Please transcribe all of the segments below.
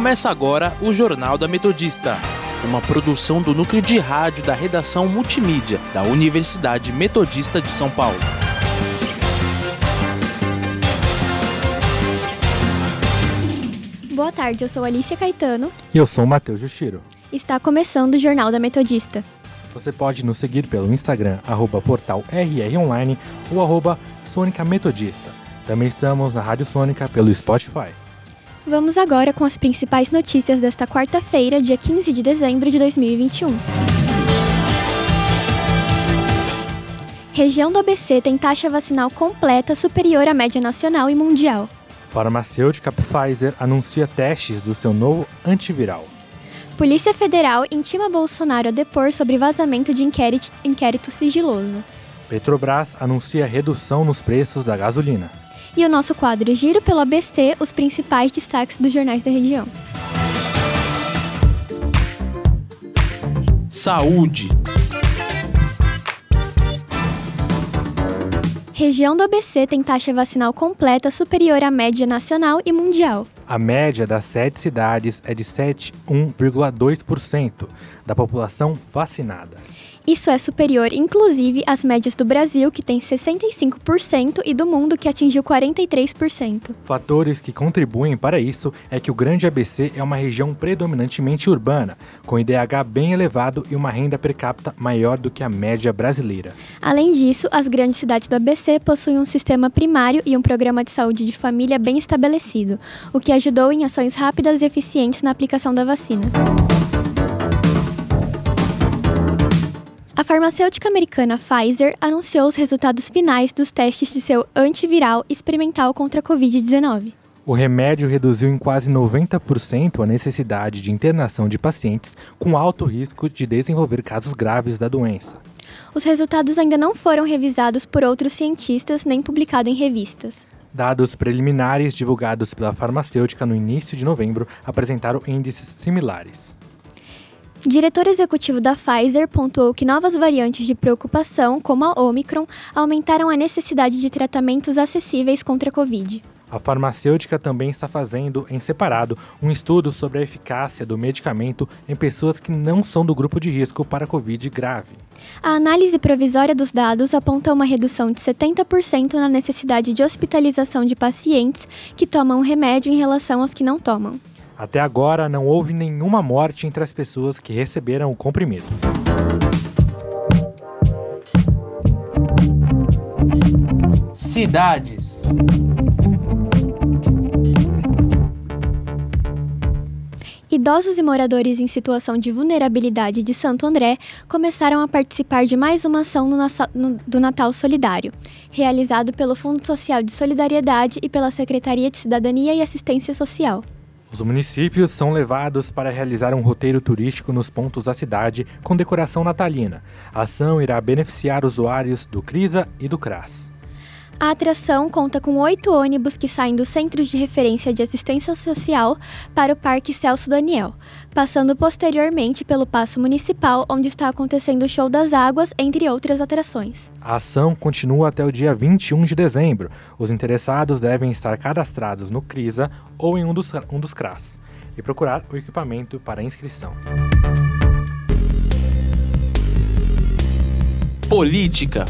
Começa agora o Jornal da Metodista, uma produção do núcleo de rádio da redação multimídia da Universidade Metodista de São Paulo. Boa tarde, eu sou Alicia Caetano. E eu sou o Matheus Jushiro. Está começando o Jornal da Metodista. Você pode nos seguir pelo Instagram, arroba portal RROnline ou arroba Sônica Metodista. Também estamos na Rádio Sônica pelo Spotify. Vamos agora com as principais notícias desta quarta-feira, dia 15 de dezembro de 2021. Região do ABC tem taxa vacinal completa superior à média nacional e mundial. Farmacêutica Pfizer anuncia testes do seu novo antiviral. Polícia Federal intima Bolsonaro a depor sobre vazamento de inquérito, inquérito sigiloso. Petrobras anuncia redução nos preços da gasolina. E o nosso quadro Giro pelo ABC, os principais destaques dos jornais da região. Saúde. Região do ABC tem taxa vacinal completa superior à média nacional e mundial. A média das sete cidades é de 7,1,2% da população vacinada. Isso é superior, inclusive, às médias do Brasil, que tem 65%, e do mundo, que atingiu 43%. Fatores que contribuem para isso é que o Grande ABC é uma região predominantemente urbana, com IDH bem elevado e uma renda per capita maior do que a média brasileira. Além disso, as grandes cidades do ABC possuem um sistema primário e um programa de saúde de família bem estabelecido, o que ajudou em ações rápidas e eficientes na aplicação da vacina. A farmacêutica americana Pfizer anunciou os resultados finais dos testes de seu antiviral experimental contra a Covid-19. O remédio reduziu em quase 90% a necessidade de internação de pacientes com alto risco de desenvolver casos graves da doença. Os resultados ainda não foram revisados por outros cientistas nem publicados em revistas. Dados preliminares divulgados pela farmacêutica no início de novembro apresentaram índices similares. Diretor executivo da Pfizer pontuou que novas variantes de preocupação, como a Omicron, aumentaram a necessidade de tratamentos acessíveis contra a Covid. A farmacêutica também está fazendo, em separado, um estudo sobre a eficácia do medicamento em pessoas que não são do grupo de risco para a Covid grave. A análise provisória dos dados aponta uma redução de 70% na necessidade de hospitalização de pacientes que tomam o remédio em relação aos que não tomam. Até agora, não houve nenhuma morte entre as pessoas que receberam o comprimido. Cidades. Idosos e moradores em situação de vulnerabilidade de Santo André começaram a participar de mais uma ação no, no, do Natal Solidário, realizado pelo Fundo Social de Solidariedade e pela Secretaria de Cidadania e Assistência Social. Os municípios são levados para realizar um roteiro turístico nos pontos da cidade com decoração natalina. A ação irá beneficiar usuários do CRISA e do CRAS. A atração conta com oito ônibus que saem dos Centros de Referência de Assistência Social para o Parque Celso Daniel, passando posteriormente pelo Paço Municipal, onde está acontecendo o Show das Águas, entre outras atrações. A ação continua até o dia 21 de dezembro. Os interessados devem estar cadastrados no CRISA ou em um dos, um dos CRAS e procurar o equipamento para inscrição. Política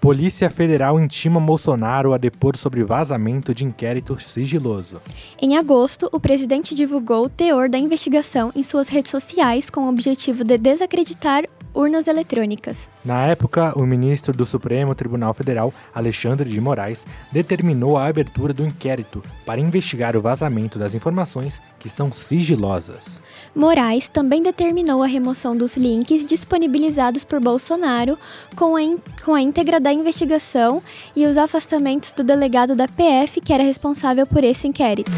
Polícia Federal intima Bolsonaro a depor sobre vazamento de inquérito sigiloso. Em agosto, o presidente divulgou o teor da investigação em suas redes sociais com o objetivo de desacreditar urnas eletrônicas. Na época, o ministro do Supremo Tribunal Federal, Alexandre de Moraes, determinou a abertura do inquérito para investigar o vazamento das informações que são sigilosas. Moraes também determinou a remoção dos links disponibilizados por Bolsonaro com a, com a íntegra da investigação e os afastamentos do delegado da PF que era responsável por esse inquérito.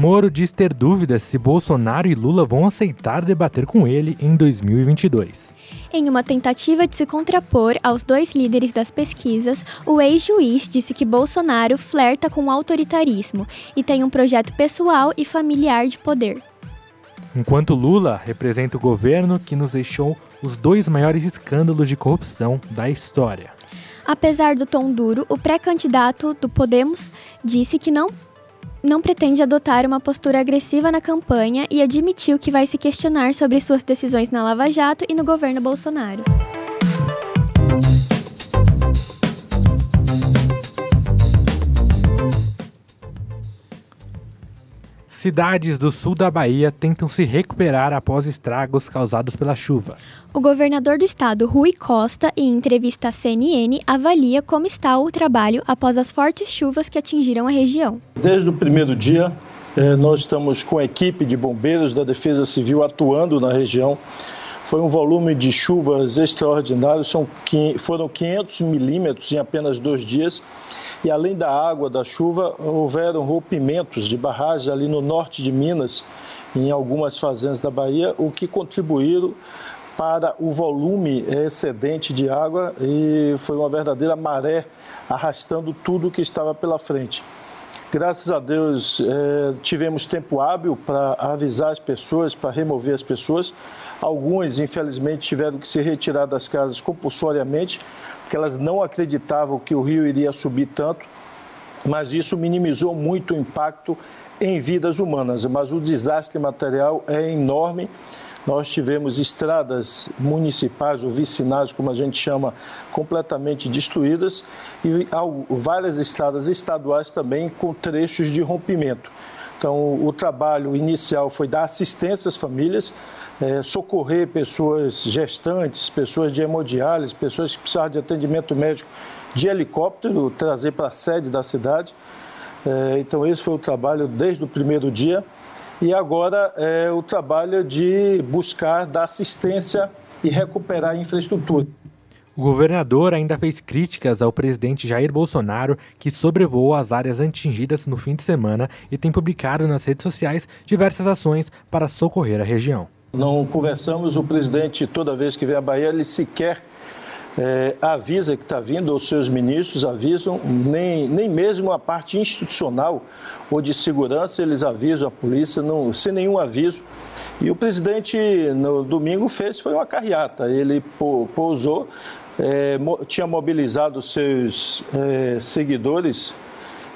Moro diz ter dúvidas se Bolsonaro e Lula vão aceitar debater com ele em 2022. Em uma tentativa de se contrapor aos dois líderes das pesquisas, o ex-juiz disse que Bolsonaro flerta com o autoritarismo e tem um projeto pessoal e familiar de poder. Enquanto Lula representa o governo que nos deixou os dois maiores escândalos de corrupção da história. Apesar do tom duro, o pré-candidato do Podemos disse que não não pretende adotar uma postura agressiva na campanha e admitiu que vai se questionar sobre suas decisões na Lava Jato e no governo Bolsonaro. Cidades do sul da Bahia tentam se recuperar após estragos causados pela chuva. O governador do estado, Rui Costa, em entrevista à CNN, avalia como está o trabalho após as fortes chuvas que atingiram a região. Desde o primeiro dia, eh, nós estamos com a equipe de bombeiros da Defesa Civil atuando na região. Foi um volume de chuvas extraordinário, são, foram 500 milímetros em apenas dois dias e além da água da chuva, houveram rompimentos de barragens ali no norte de Minas, em algumas fazendas da Bahia, o que contribuíram para o volume excedente de água e foi uma verdadeira maré arrastando tudo que estava pela frente. Graças a Deus eh, tivemos tempo hábil para avisar as pessoas, para remover as pessoas. Alguns, infelizmente, tiveram que se retirar das casas compulsoriamente, que elas não acreditavam que o rio iria subir tanto, mas isso minimizou muito o impacto em vidas humanas. Mas o desastre material é enorme. Nós tivemos estradas municipais ou vicinais, como a gente chama, completamente destruídas e várias estradas estaduais também com trechos de rompimento. Então, o trabalho inicial foi dar assistência às famílias, é, socorrer pessoas gestantes, pessoas de hemodiálise, pessoas que precisavam de atendimento médico de helicóptero, trazer para a sede da cidade. É, então, esse foi o trabalho desde o primeiro dia. E agora é o trabalho de buscar dar assistência e recuperar a infraestrutura. O governador ainda fez críticas ao presidente Jair Bolsonaro, que sobrevoou as áreas atingidas no fim de semana e tem publicado nas redes sociais diversas ações para socorrer a região. Não conversamos, o presidente, toda vez que vem à Bahia, ele sequer é, avisa que está vindo, os seus ministros avisam, nem, nem mesmo a parte institucional ou de segurança eles avisam a polícia, não, sem nenhum aviso. E o presidente, no domingo, fez foi uma carreata. Ele pousou, é, tinha mobilizado seus é, seguidores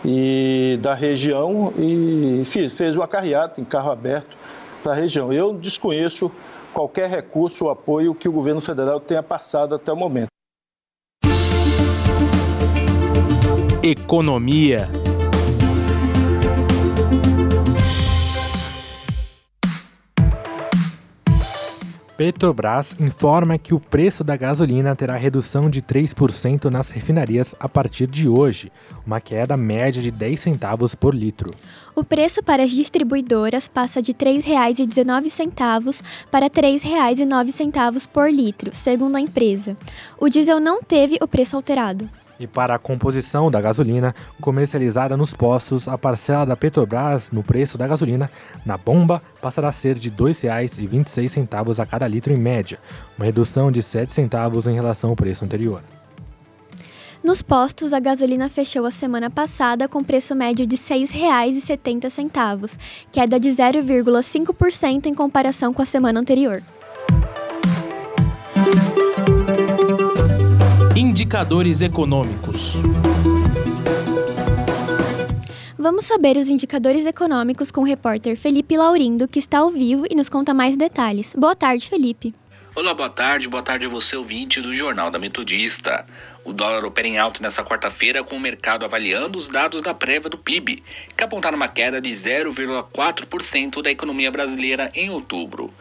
e da região e fez, fez uma carreata em carro aberto para a região. Eu desconheço qualquer recurso ou apoio que o governo federal tenha passado até o momento. Economia. Petrobras informa que o preço da gasolina terá redução de 3% nas refinarias a partir de hoje, uma queda média de 10 centavos por litro. O preço para as distribuidoras passa de R$ 3,19 para R$ 3,09 por litro, segundo a empresa. O diesel não teve o preço alterado. E para a composição da gasolina comercializada nos postos, a parcela da Petrobras no preço da gasolina na bomba passará a ser de R$ 2,26 a cada litro em média, uma redução de 7 centavos em relação ao preço anterior. Nos postos, a gasolina fechou a semana passada com preço médio de R$ 6,70, queda de 0,5% em comparação com a semana anterior. Indicadores econômicos. Vamos saber os indicadores econômicos com o repórter Felipe Laurindo, que está ao vivo e nos conta mais detalhes. Boa tarde, Felipe. Olá, boa tarde, boa tarde a você, ouvinte do Jornal da Metodista. O dólar opera em alta nesta quarta-feira, com o mercado avaliando os dados da prévia do PIB, que apontaram uma queda de 0,4% da economia brasileira em outubro.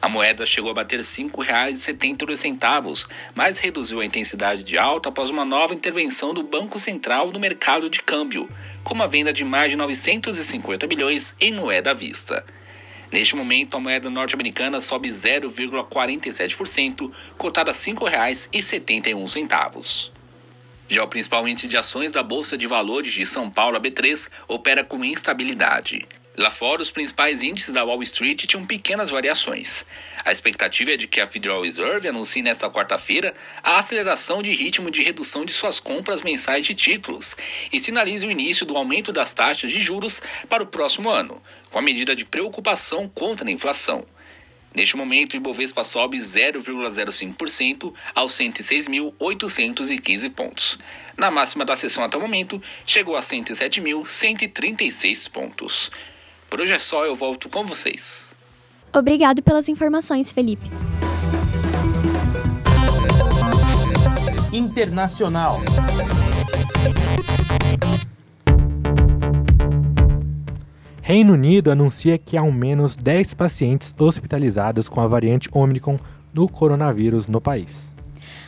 A moeda chegou a bater R$ 5,72, mas reduziu a intensidade de alta após uma nova intervenção do Banco Central no mercado de câmbio, com uma venda de mais de 950 bilhões em moeda à vista. Neste momento, a moeda norte-americana sobe 0,47%, cotada a R$ 5,71. Já o principal índice de ações da Bolsa de Valores de São Paulo, a B3, opera com instabilidade. Lá fora, os principais índices da Wall Street tinham pequenas variações. A expectativa é de que a Federal Reserve anuncie nesta quarta-feira a aceleração de ritmo de redução de suas compras mensais de títulos e sinalize o início do aumento das taxas de juros para o próximo ano, com a medida de preocupação contra a inflação. Neste momento, o Ibovespa sobe 0,05% aos 106.815 pontos. Na máxima da sessão até o momento, chegou a 107.136 pontos. Por hoje é só, eu volto com vocês. Obrigado pelas informações, Felipe. Internacional. Reino Unido anuncia que há ao menos 10 pacientes hospitalizados com a variante Omicron do coronavírus no país.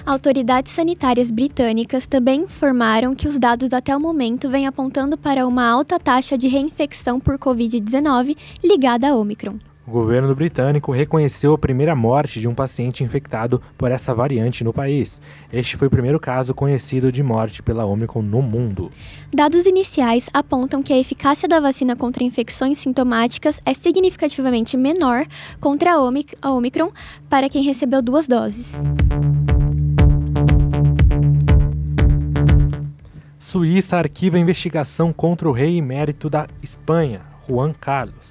Autoridades sanitárias britânicas também informaram que os dados até o momento vêm apontando para uma alta taxa de reinfecção por Covid-19 ligada a Omicron. O governo britânico reconheceu a primeira morte de um paciente infectado por essa variante no país. Este foi o primeiro caso conhecido de morte pela Omicron no mundo. Dados iniciais apontam que a eficácia da vacina contra infecções sintomáticas é significativamente menor contra a Omicron para quem recebeu duas doses. Suíça arquiva investigação contra o rei emérito da Espanha, Juan Carlos.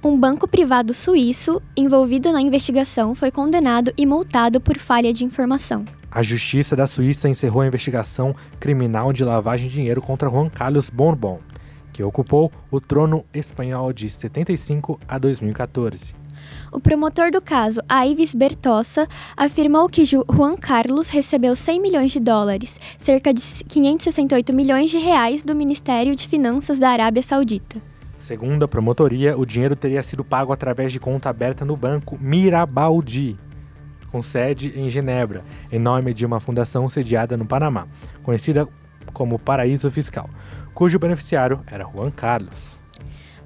Um banco privado suíço envolvido na investigação foi condenado e multado por falha de informação. A Justiça da Suíça encerrou a investigação criminal de lavagem de dinheiro contra Juan Carlos Bourbon, que ocupou o trono espanhol de 75 a 2014. O promotor do caso, Aives Bertossa, afirmou que Juan Carlos recebeu 100 milhões de dólares, cerca de 568 milhões de reais do Ministério de Finanças da Arábia Saudita. Segundo a promotoria, o dinheiro teria sido pago através de conta aberta no banco Mirabaldi, com sede em Genebra, em nome de uma fundação sediada no Panamá, conhecida como Paraíso Fiscal, cujo beneficiário era Juan Carlos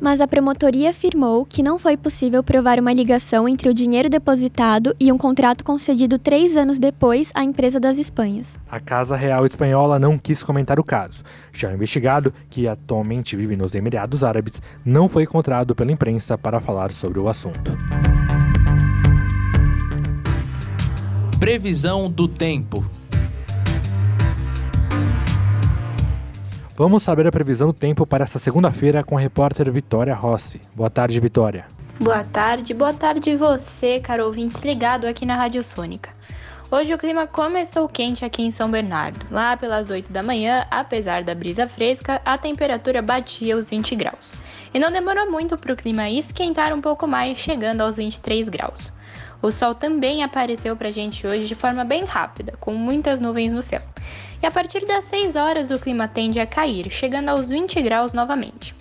mas a promotoria afirmou que não foi possível provar uma ligação entre o dinheiro depositado e um contrato concedido três anos depois à empresa das Espanhas. A Casa Real Espanhola não quis comentar o caso. Já o investigado, que atualmente vive nos Emirados Árabes, não foi encontrado pela imprensa para falar sobre o assunto. Previsão do tempo. Vamos saber a previsão do tempo para esta segunda-feira com a repórter Vitória Rossi. Boa tarde, Vitória. Boa tarde, boa tarde você, caro ouvinte ligado aqui na Rádio Sônica. Hoje o clima começou quente aqui em São Bernardo. Lá pelas 8 da manhã, apesar da brisa fresca, a temperatura batia os 20 graus. E não demorou muito para o clima esquentar um pouco mais, chegando aos 23 graus. O sol também apareceu para a gente hoje de forma bem rápida, com muitas nuvens no céu. E a partir das 6 horas o clima tende a cair, chegando aos 20 graus novamente.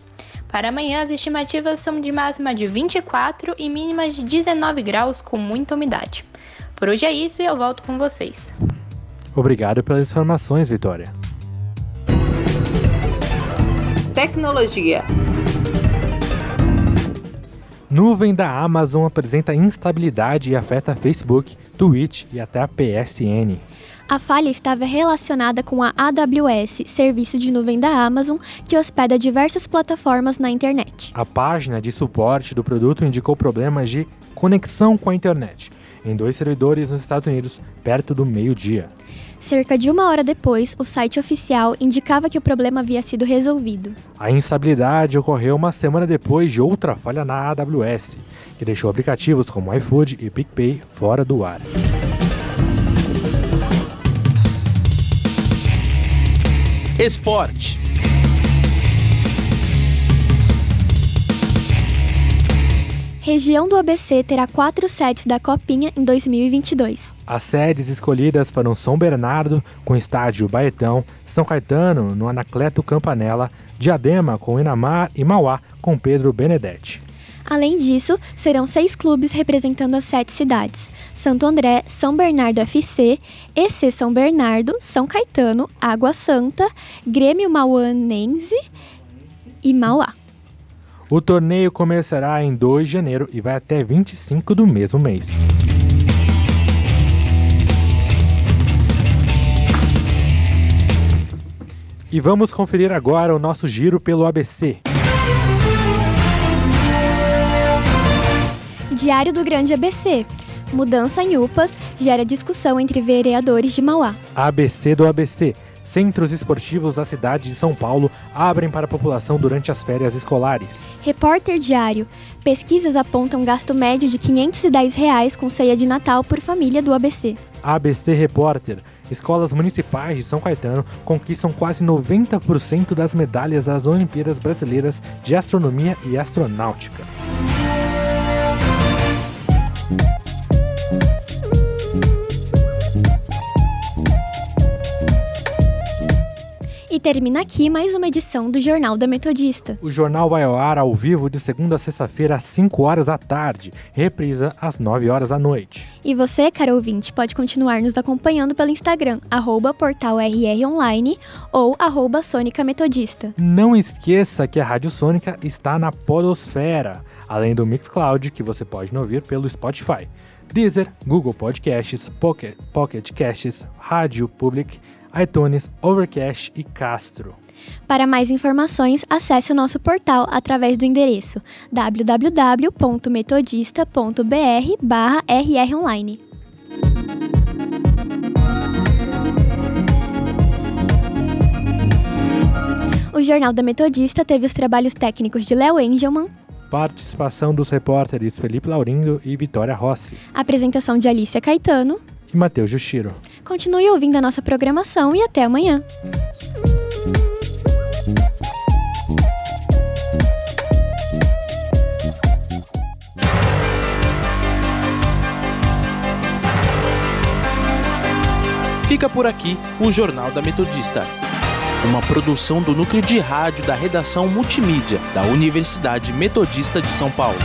Para amanhã, as estimativas são de máxima de 24 e mínimas de 19 graus com muita umidade. Por hoje é isso e eu volto com vocês. Obrigado pelas informações, Vitória. Tecnologia. Nuvem da Amazon apresenta instabilidade e afeta Facebook, Twitch e até a PSN. A falha estava relacionada com a AWS, serviço de nuvem da Amazon, que hospeda diversas plataformas na internet. A página de suporte do produto indicou problemas de conexão com a internet em dois servidores nos Estados Unidos, perto do meio-dia. Cerca de uma hora depois, o site oficial indicava que o problema havia sido resolvido. A instabilidade ocorreu uma semana depois de outra falha na AWS, que deixou aplicativos como iFood e PicPay fora do ar. Esporte. Região do ABC terá quatro sedes da Copinha em 2022. As sedes escolhidas foram São Bernardo, com estádio Baetão, São Caetano, no Anacleto Campanella, Diadema, com Inamar e Mauá, com Pedro Benedetti. Além disso, serão seis clubes representando as sete cidades: Santo André, São Bernardo FC, EC São Bernardo, São Caetano, Água Santa, Grêmio Mauanense e Mauá. O torneio começará em 2 de janeiro e vai até 25 do mesmo mês. E vamos conferir agora o nosso giro pelo ABC. Diário do Grande ABC. Mudança em UPAs gera discussão entre vereadores de Mauá. ABC do ABC. Centros esportivos da cidade de São Paulo abrem para a população durante as férias escolares. Repórter Diário. Pesquisas apontam gasto médio de 510 reais com ceia de Natal por família do ABC. ABC Repórter. Escolas municipais de São Caetano conquistam quase 90% das medalhas das Olimpíadas Brasileiras de Astronomia e Astronáutica. Termina aqui mais uma edição do Jornal da Metodista. O jornal vai ao ar ao vivo de segunda a sexta-feira às 5 horas da tarde, reprisa às 9 horas da noite. E você, caro ouvinte, pode continuar nos acompanhando pelo Instagram, arroba portalrronline ou arroba Sônica Metodista. Não esqueça que a Rádio Sônica está na Podosfera, além do Mixcloud, que você pode ouvir pelo Spotify. Deezer, Google Podcasts, Pocket, Pocket Casts, Rádio Public, iTunes, Overcast e Castro. Para mais informações, acesse o nosso portal através do endereço www.metodista.br/rronline. O Jornal da Metodista teve os trabalhos técnicos de Léo Engelman, Participação dos repórteres Felipe Laurindo e Vitória Rossi. apresentação de Alicia Caetano. E Matheus Jushiro. Continue ouvindo a nossa programação e até amanhã. Fica por aqui o Jornal da Metodista. Uma produção do núcleo de rádio da redação multimídia da Universidade Metodista de São Paulo.